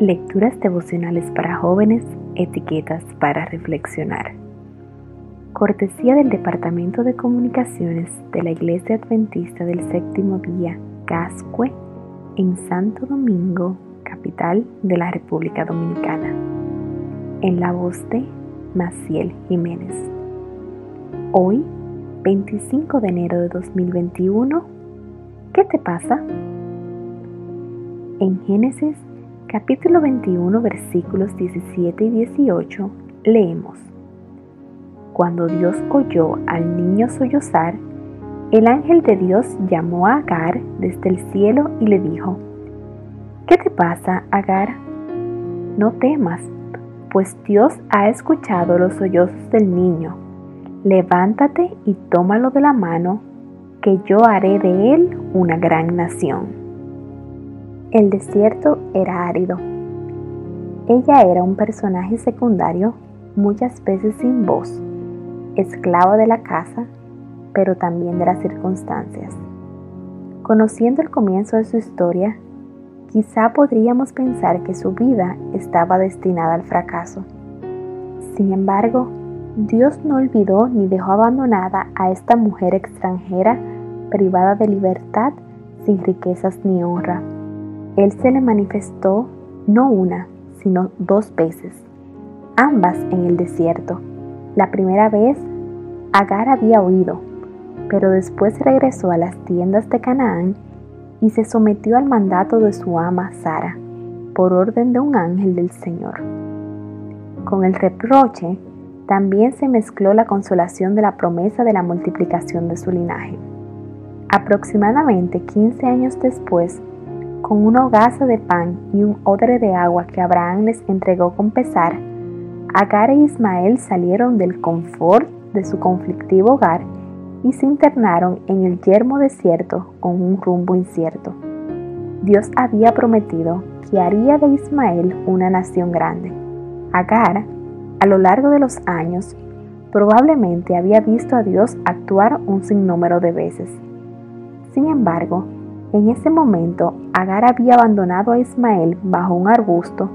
Lecturas devocionales para jóvenes, etiquetas para reflexionar. Cortesía del Departamento de Comunicaciones de la Iglesia Adventista del Séptimo Día, Cascue, en Santo Domingo, capital de la República Dominicana. En la voz de Maciel Jiménez. Hoy, 25 de enero de 2021, ¿qué te pasa? En Génesis capítulo 21 versículos 17 y 18 leemos. Cuando Dios oyó al niño sollozar, el ángel de Dios llamó a Agar desde el cielo y le dijo, ¿Qué te pasa, Agar? No temas, pues Dios ha escuchado los sollozos del niño. Levántate y tómalo de la mano, que yo haré de él una gran nación. El desierto era árido. Ella era un personaje secundario, muchas veces sin voz, esclavo de la casa, pero también de las circunstancias. Conociendo el comienzo de su historia, quizá podríamos pensar que su vida estaba destinada al fracaso. Sin embargo, Dios no olvidó ni dejó abandonada a esta mujer extranjera privada de libertad, sin riquezas ni honra. Él se le manifestó no una, sino dos veces, ambas en el desierto. La primera vez, Agar había oído, pero después regresó a las tiendas de Canaán y se sometió al mandato de su ama Sara, por orden de un ángel del Señor. Con el reproche también se mezcló la consolación de la promesa de la multiplicación de su linaje. Aproximadamente 15 años después, con una hogaza de pan y un odre de agua que Abraham les entregó con pesar, Agar e Ismael salieron del confort de su conflictivo hogar y se internaron en el yermo desierto con un rumbo incierto. Dios había prometido que haría de Ismael una nación grande. Agar, a lo largo de los años, probablemente había visto a Dios actuar un sinnúmero de veces. Sin embargo, en ese momento, Agar había abandonado a Ismael bajo un arbusto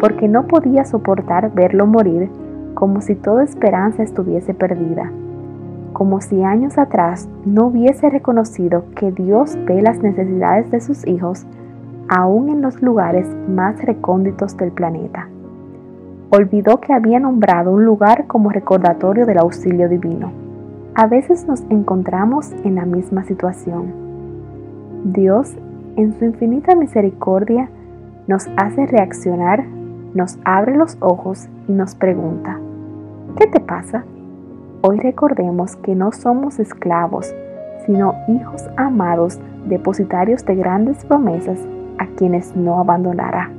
porque no podía soportar verlo morir como si toda esperanza estuviese perdida, como si años atrás no hubiese reconocido que Dios ve las necesidades de sus hijos aún en los lugares más recónditos del planeta. Olvidó que había nombrado un lugar como recordatorio del auxilio divino. A veces nos encontramos en la misma situación Dios, en su infinita misericordia, nos hace reaccionar, nos abre los ojos y nos pregunta, ¿qué te pasa? Hoy recordemos que no somos esclavos, sino hijos amados, depositarios de grandes promesas a quienes no abandonará.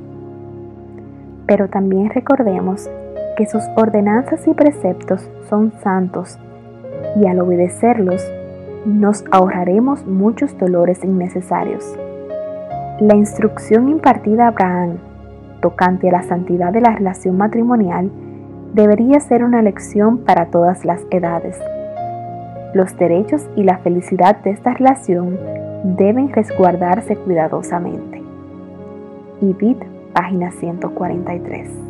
Pero también recordemos que sus ordenanzas y preceptos son santos y al obedecerlos nos ahorraremos muchos dolores innecesarios. La instrucción impartida a Abraham tocante a la santidad de la relación matrimonial debería ser una lección para todas las edades. Los derechos y la felicidad de esta relación deben resguardarse cuidadosamente. Ibid, página 143.